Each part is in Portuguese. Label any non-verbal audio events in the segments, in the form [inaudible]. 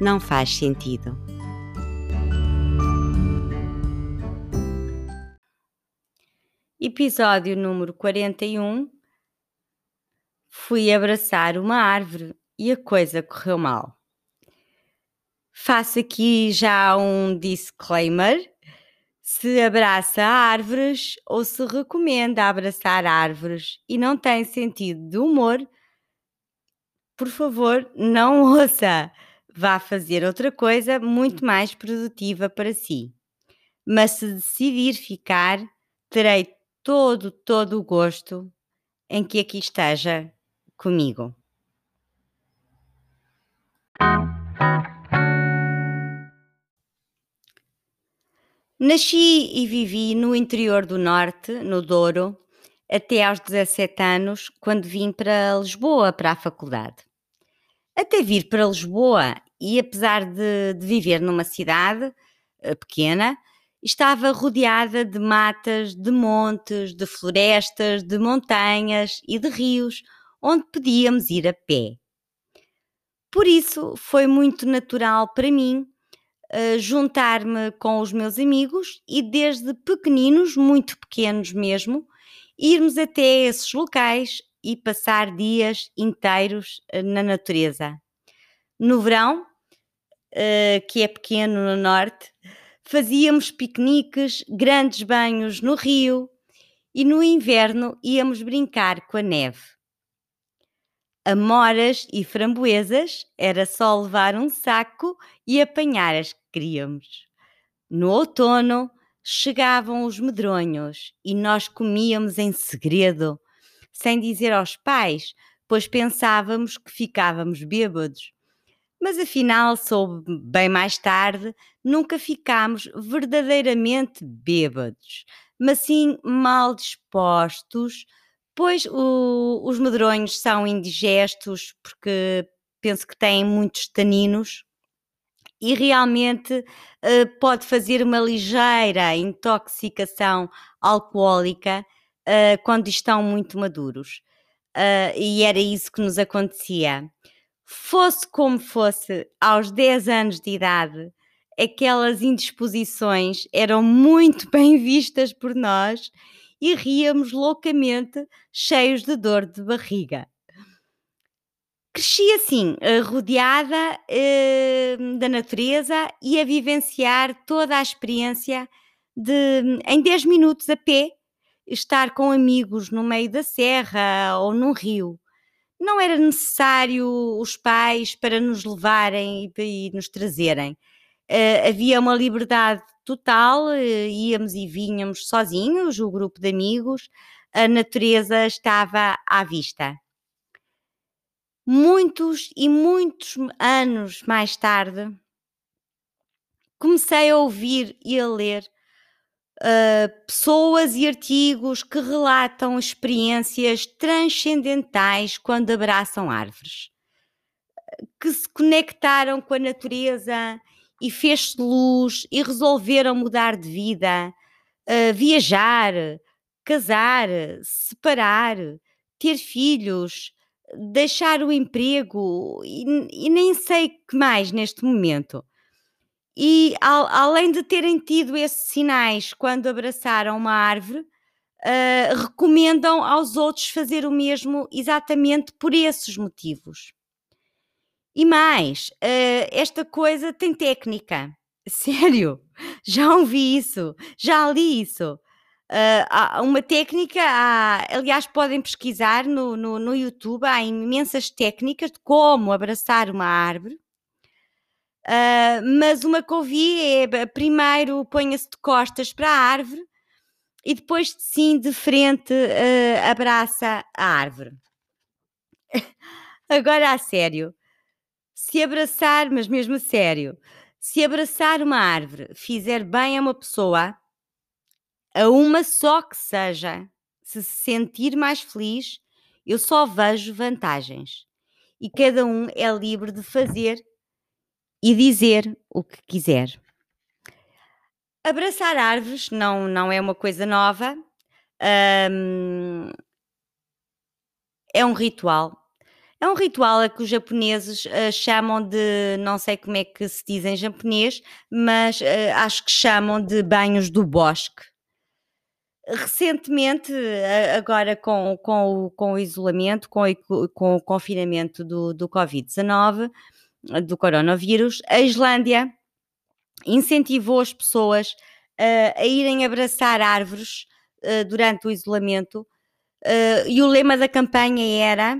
não faz sentido. Episódio número 41 Fui abraçar uma árvore e a coisa correu mal. Faço aqui já um disclaimer. Se abraça árvores ou se recomenda abraçar árvores e não tem sentido de humor, por favor, não ouça vá fazer outra coisa muito mais produtiva para si. Mas se decidir ficar, terei todo, todo o gosto em que aqui esteja comigo. Nasci e vivi no interior do Norte, no Douro, até aos 17 anos, quando vim para Lisboa para a faculdade. Até vir para Lisboa e apesar de, de viver numa cidade uh, pequena, estava rodeada de matas, de montes, de florestas, de montanhas e de rios, onde podíamos ir a pé. Por isso, foi muito natural para mim uh, juntar-me com os meus amigos e, desde pequeninos, muito pequenos mesmo, irmos até esses locais e passar dias inteiros uh, na natureza. No verão, uh, que é pequeno no norte, fazíamos piqueniques, grandes banhos no rio e no inverno íamos brincar com a neve. Amoras e framboesas era só levar um saco e apanhar as que queríamos. No outono chegavam os medronhos e nós comíamos em segredo, sem dizer aos pais, pois pensávamos que ficávamos bêbados. Mas afinal soube bem mais tarde, nunca ficámos verdadeiramente bêbados, mas sim mal dispostos, pois o, os medronhos são indigestos porque penso que têm muitos taninos e realmente uh, pode fazer uma ligeira intoxicação alcoólica uh, quando estão muito maduros. Uh, e era isso que nos acontecia fosse como fosse, aos 10 anos de idade, aquelas indisposições eram muito [laughs] bem vistas por nós e ríamos loucamente, cheios de dor de barriga. Cresci assim, eh, rodeada eh, da natureza e a vivenciar toda a experiência de, em 10 minutos a pé, estar com amigos no meio da serra ou num rio não era necessário os pais para nos levarem e, nos trazerem. Uh, havia uma liberdade total, uh, íamos e vinhamos sozinhos, o grupo de amigos, a natureza estava à vista. Muitos e muitos anos mais tarde, comecei a ouvir e a ler uh, pessoas e artigos que relatam experiências transcendentais quando abraçam árvores, que se conectaram com a natureza e fez-se luz e resolveram mudar de vida, uh, viajar, casar, separar, ter filhos, deixar o emprego e, e nem sei que mais neste momento. E al, além de terem tido esses sinais quando abraçaram uma árvore, uh, recomendam aos outros fazer o mesmo exatamente por esses motivos. E mais, uh, esta coisa tem técnica. [laughs] Sério, já ouvi isso, já li isso. Uh, há uma técnica, há, aliás, podem pesquisar no, no, no YouTube, há imensas técnicas de como abraçar uma árvore Uh, mas uma que é primeiro ponha-se de costas para a árvore e depois sim de frente uh, abraça a árvore. [laughs] Agora a sério, Se abraçar, mas mesmo a sério, se abraçar uma árvore fizer bem a uma pessoa, a uma só que seja, se se sentir mais feliz, eu só vejo vantagens. E cada um é livre de fazer e dizer o que quiser. Abraçar árvores não, não é uma coisa nova, é um ritual. É um ritual a que os japoneses uh, chamam de, não sei como é que se diz em japonês, mas uh, acho que chamam de banhos do bosque. Recentemente, agora com, com, o, com o isolamento, com, o, com o confinamento do, do Covid-19, do coronavírus, a Islândia incentivou as pessoas uh, a irem abraçar árvores uh, durante o isolamento. Uh, e o lema da campanha era,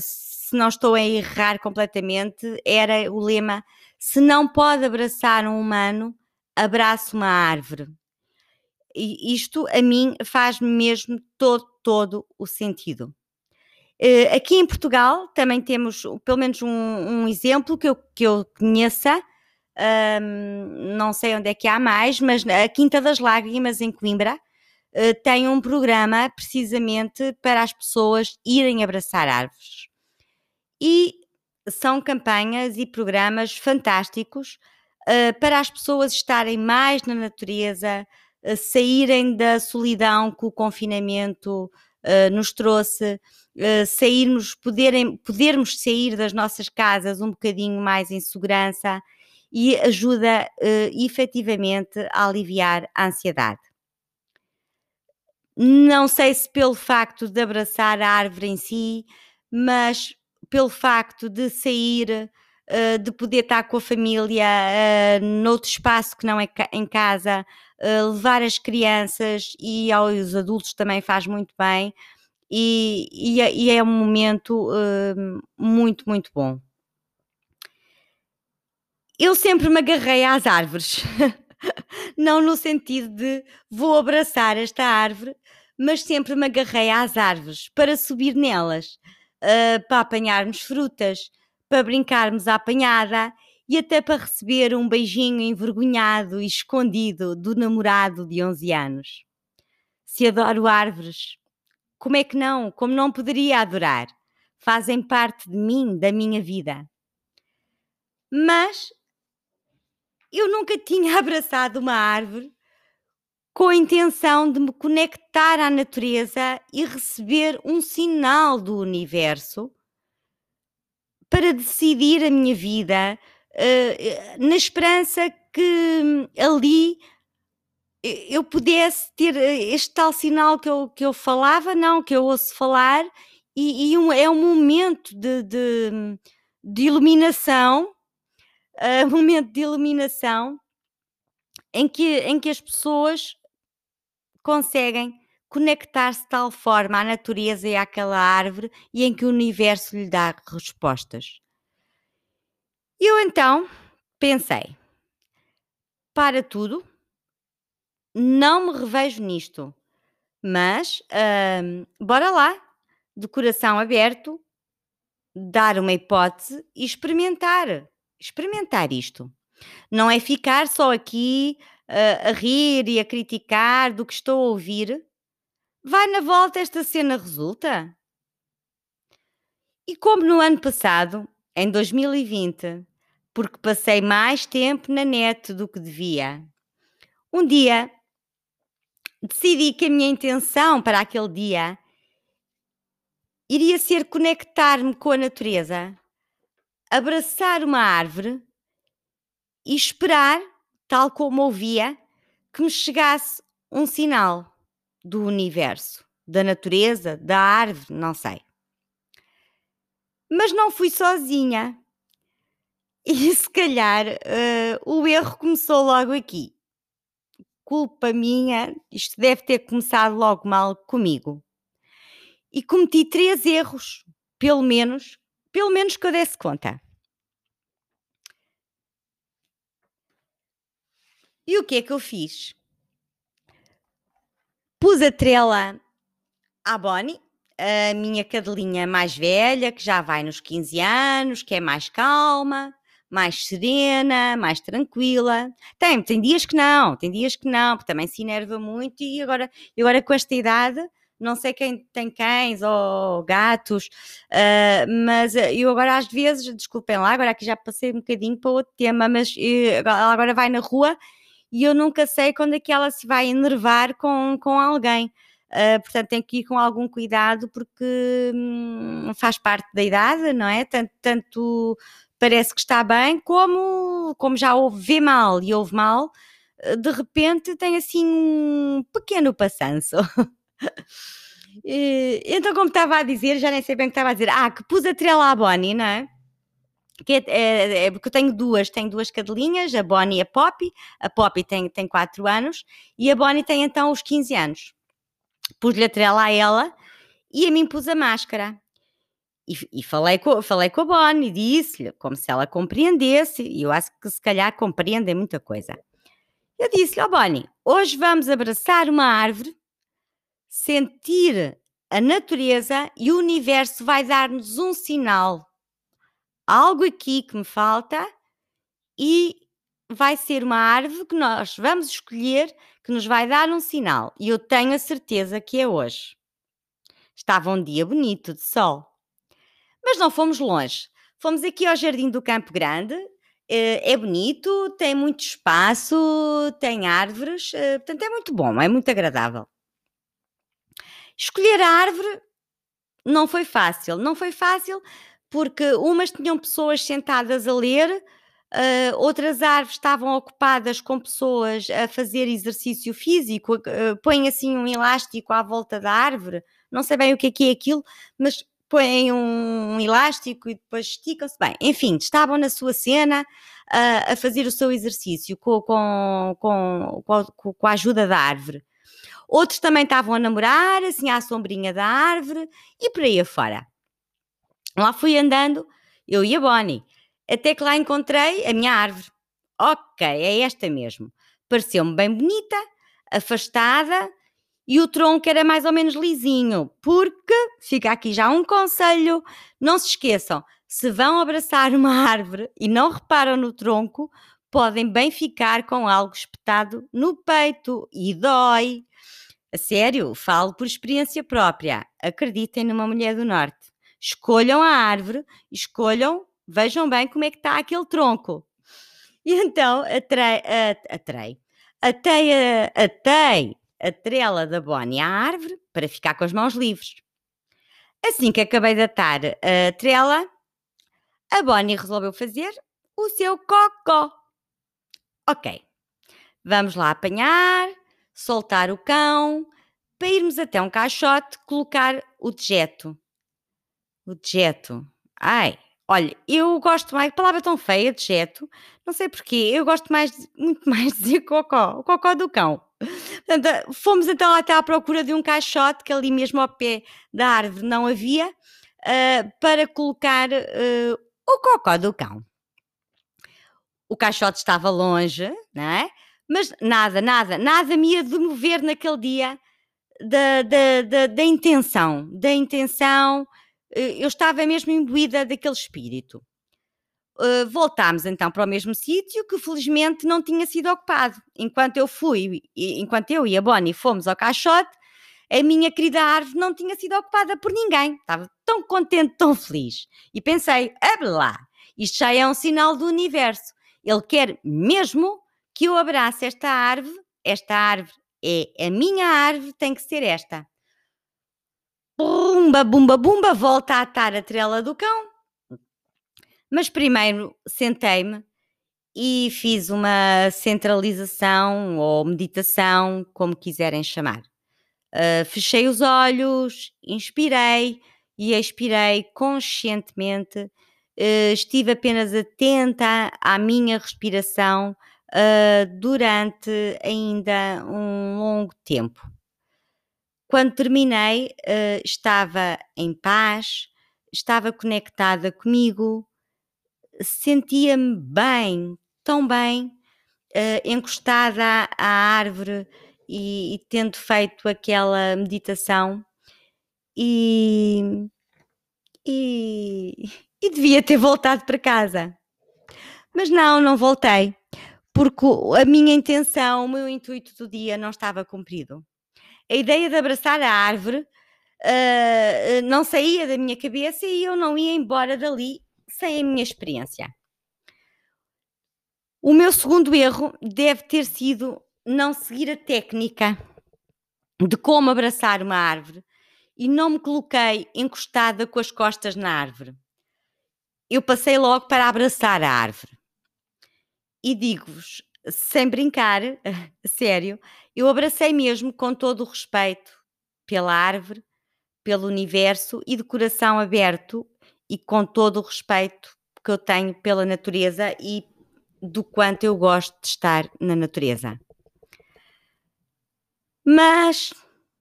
se não estou a errar completamente, era o lema: se não pode abraçar um humano, abraça uma árvore. E isto a mim faz mesmo todo, todo o sentido. Uh, aqui em Portugal também temos pelo menos um, um exemplo que eu, que eu conheça, não sei onde é que há mais, mas a Quinta das Lágrimas, em Coimbra, uh, tem um programa precisamente para as pessoas irem abraçar árvores. E são campanhas e programas fantásticos uh, para as pessoas estarem mais na natureza, uh, saírem da solidão que o confinamento nos trouxe, sairmos, poderem, podermos sair das nossas casas um bocadinho mais em segurança e ajuda uh, efetivamente a aliviar a ansiedade. Não sei se pelo facto de abraçar a árvore em si, mas pelo facto de sair, uh, de poder estar com a família uh, noutro espaço que não é em casa, levar as crianças e aos adultos também faz muito bem. E, e, é, e é um momento uh, muito, muito bom eu sempre me agarrei às árvores. [laughs] não no sentido de vou abraçar esta árvore, mas sempre me agarrei às árvores para subir nelas, uh, para apanharmos frutas, para brincarmos à apanhada e até para receber um beijinho envergonhado e escondido do namorado de 11 anos. Se adoro árvores, como é que não? Como não poderia adorar? Fazem parte de mim, da minha vida. Mas eu nunca [laughs] tinha abraçado uma árvore com a intenção de me conectar à natureza e receber um sinal do universo para decidir a minha vida, uh, na esperança que hum, ali eu pudesse ter este tal sinal que eu, que eu falava, não, que eu ouço falar, e, e um, é um momento de, de, de iluminação uh, [laughs] momento de iluminação em que, em que as pessoas conseguem conectar-se de tal forma à natureza e àquela árvore e em que o universo lhe dá respostas. Eu então pensei: para tudo, não me revejo nisto, mas uh, bora lá, de coração aberto, dar uma hipótese e experimentar experimentar isto. Não é ficar só aqui uh, a rir e a criticar do que estou a ouvir. Vai na volta esta cena resulta? E como no ano passado, em 2020, porque passei mais tempo na net do que devia, um dia decidi que a minha intenção para aquele dia iria ser conectar-me com a natureza abraçar uma árvore e esperar, tal como ouvia, que me chegasse um sinal do universo, da natureza, da árvore, não sei. Mas não fui sozinha. E [laughs] se calhar uh, o erro começou logo aqui. Culpa minha, isto deve ter começado logo mal comigo. E cometi três erros, pelo menos, pelo menos que eu desse conta. E o que é que eu fiz? Pus a trela à Bonnie, a minha cadelinha mais velha, que já vai nos 15 anos, que é mais calma, mais serena, mais tranquila. Tem, tem dias que não, tem dias que não, porque também se enerva muito e agora, agora com esta idade, não sei quem tem cães ou gatos, uh, mas eu agora às vezes, desculpem lá, agora aqui já passei um bocadinho para outro tema, mas ela agora vai na rua e eu nunca sei quando é que ela se vai enervar com, com alguém. Uh, portanto, tem que ir com algum cuidado porque hum, faz parte da idade, não é? Tanto, tanto parece que está bem, como, como já ouve, vê mal e ouve mal, ah, de repente tem assim um pequeno passanço. [laughs] então, como estava a dizer, já nem sei bem o que estava a dizer. Ah, que pus a trela à Bonnie, não é? Que é, é, é, porque eu tenho duas, tenho duas cadelinhas, a Bonnie e a Poppy. A Poppy tem, tem 4 anos e a Bonnie tem então os 15 anos pus-lhe a trela a ela e a mim pus a máscara. E, e falei, com, falei com a Bonnie, disse-lhe como se ela compreendesse, e eu acho que se calhar compreendem muita coisa. Eu disse-lhe, ó oh Bonnie, hoje vamos abraçar uma árvore, sentir a natureza e o universo vai dar-nos um sinal. Algo aqui que me falta e vai ser uma árvore que nós vamos escolher que nos vai dar um sinal e eu tenho a certeza que é hoje. Estava um dia bonito de sol. Mas não fomos longe. Fomos aqui ao Jardim do Campo Grande. Eh, é bonito, tem muito espaço, tem árvores, eh, portanto é muito bom, é muito agradável. Escolher a árvore não foi fácil. Não foi fácil porque umas tinham pessoas sentadas a ler, Uh, outras árvores estavam ocupadas com pessoas a fazer exercício físico, uh, põem assim um elástico à volta da árvore, não sei bem o que é que é aquilo, mas põem um, elástico e depois esticam-se. Bem, enfim, estavam na sua cena uh, a fazer o seu exercício com, com, com, com, com a ajuda da árvore. Outros também estavam a namorar, assim à sombrinha da árvore e por aí afora. Lá fui andando, eu e a Bonnie até que lá encontrei a minha árvore. Ok, é esta mesmo. Pareceu-me bem bonita, afastada e o tronco era mais ou menos lisinho. Porque, fica aqui já um conselho: não se esqueçam, se vão abraçar uma [laughs] árvore e não reparam no tronco, podem bem ficar com algo espetado no peito e dói. A sério, falo por experiência própria. Acreditem numa mulher do norte. Escolham a árvore, escolham Vejam bem como é que está aquele tronco. E então atrei, atrei, atei, atei a trela da Bonnie à árvore para ficar com as mãos livres. Assim que acabei de atar a trela, a Bonnie resolveu fazer o seu cocó. Ok, vamos lá apanhar, soltar o cão, para irmos até um caixote colocar o dejeto. O dejeto. Ai, Olha, eu gosto mais, palavra tão feia, dejeto, não sei porquê, eu gosto mais, [laughs] muito mais de dizer cocó, o cocó do cão. Portanto, fomos então até à procura de um caixote que ali mesmo ao pé da árvore não havia, uh, para colocar uh, o cocó do cão. O caixote estava longe, não é? Mas nada, nada, nada me ia demover naquele dia da, da, da, da intenção, da intenção eu estava mesmo imbuída daquele espírito. Uh, voltámos então para o mesmo sítio que felizmente não tinha sido ocupado. Enquanto eu fui, enquanto eu e a Bonnie fomos ao caixote, a minha querida árvore não tinha sido ocupada por ninguém. Estava tão contente, tão feliz. E pensei, lá, isto já é um sinal do universo. Ele quer mesmo que eu abrace esta árvore. Esta árvore é a minha árvore, tem que ser esta. Bumba, bumba, bumba, volta a atar a trela do cão. Mas primeiro sentei-me e fiz uma centralização ou meditação, como quiserem chamar. Uh, fechei os olhos, inspirei e expirei conscientemente. Uh, estive apenas atenta à minha respiração uh, durante ainda um longo tempo. Quando terminei, uh, estava em paz, estava conectada comigo, sentia-me bem, tão bem, uh, encostada à árvore e, e, tendo feito aquela meditação. e, e, e devia ter voltado para casa. Mas não, não voltei, porque a minha intenção, o meu intuito do dia não estava cumprido. A ideia de abraçar a árvore uh, não saía da minha cabeça e eu não ia embora dali sem a minha experiência. O meu segundo erro deve ter sido não seguir a técnica de como abraçar uma árvore e não me coloquei encostada com as costas na árvore. Eu passei logo para abraçar a árvore. E digo-vos, sem brincar, [laughs] sério, eu abracei mesmo com todo o respeito pela árvore, pelo universo e de coração aberto e com todo o respeito que eu tenho pela natureza e do quanto eu gosto de estar na natureza. Mas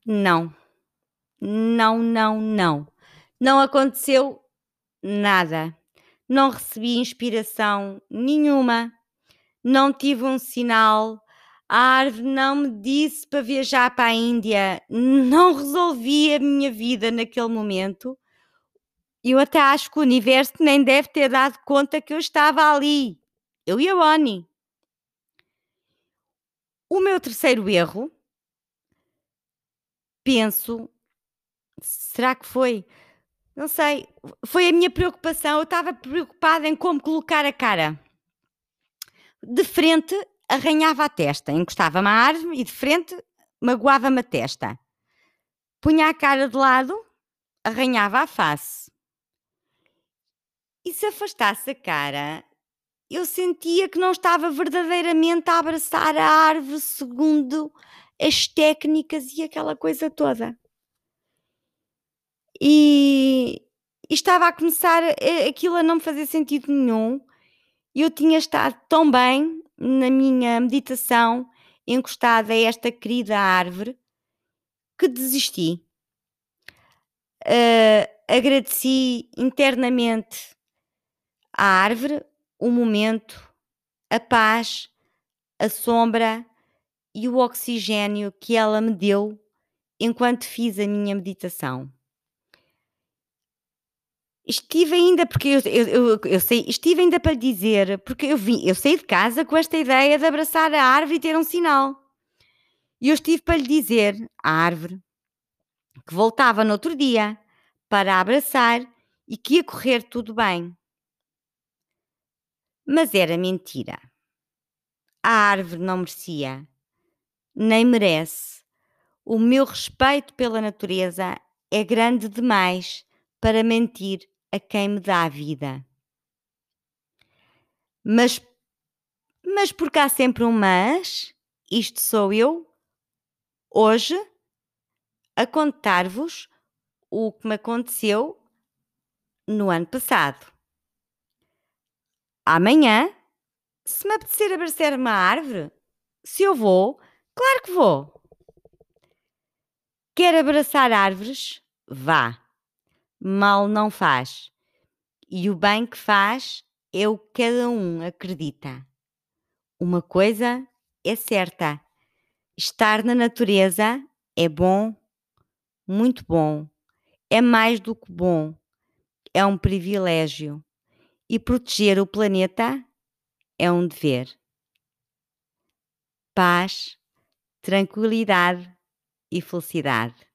não, não, não, não. Não aconteceu nada. Não recebi inspiração nenhuma. Não tive um sinal. A árvore não me disse para viajar para a Índia. Não resolvi a minha vida naquele momento. Eu até acho que o universo nem deve ter dado conta que eu estava ali. Eu e a Bonnie. O meu terceiro erro penso, será que foi? Não sei, foi a minha preocupação. Eu estava preocupada em como colocar a cara. De frente, arranhava a testa, encostava-me à árvore e de frente magoava-me a testa. Punha a cara de lado, arranhava a face. E se afastasse a cara, eu sentia que não estava verdadeiramente a abraçar a árvore segundo as técnicas e aquela coisa toda. E, e estava a começar aquilo a não me fazer sentido nenhum. Eu tinha estado tão bem na minha meditação, encostada a esta querida árvore, que desisti. Uh, agradeci internamente à árvore o momento, a paz, a sombra e o oxigênio que ela me deu enquanto fiz a minha meditação. Estive ainda, porque eu, eu, eu, eu, sei, estive ainda para lhe dizer, porque eu, vim, eu saí de casa com esta ideia de abraçar a árvore e ter um sinal. E eu estive para lhe dizer à árvore que voltava no outro dia para abraçar e que ia correr tudo bem. Mas era mentira. A árvore não merecia nem merece. O meu respeito pela natureza é grande demais para mentir a quem me dá a vida. Mas, mas porque há sempre um mas, isto sou eu, hoje, a contar-vos o que me aconteceu no ano passado. Amanhã, se me apetecer abraçar uma árvore, se eu vou, Claro que vou. Quer abraçar árvores? Vá. Mal não faz. E o bem que faz é o que cada um acredita. Uma coisa é certa: estar na natureza é bom, muito bom. É mais do que bom, é um privilégio. E proteger o planeta é um dever. Paz tranquilidade e felicidade.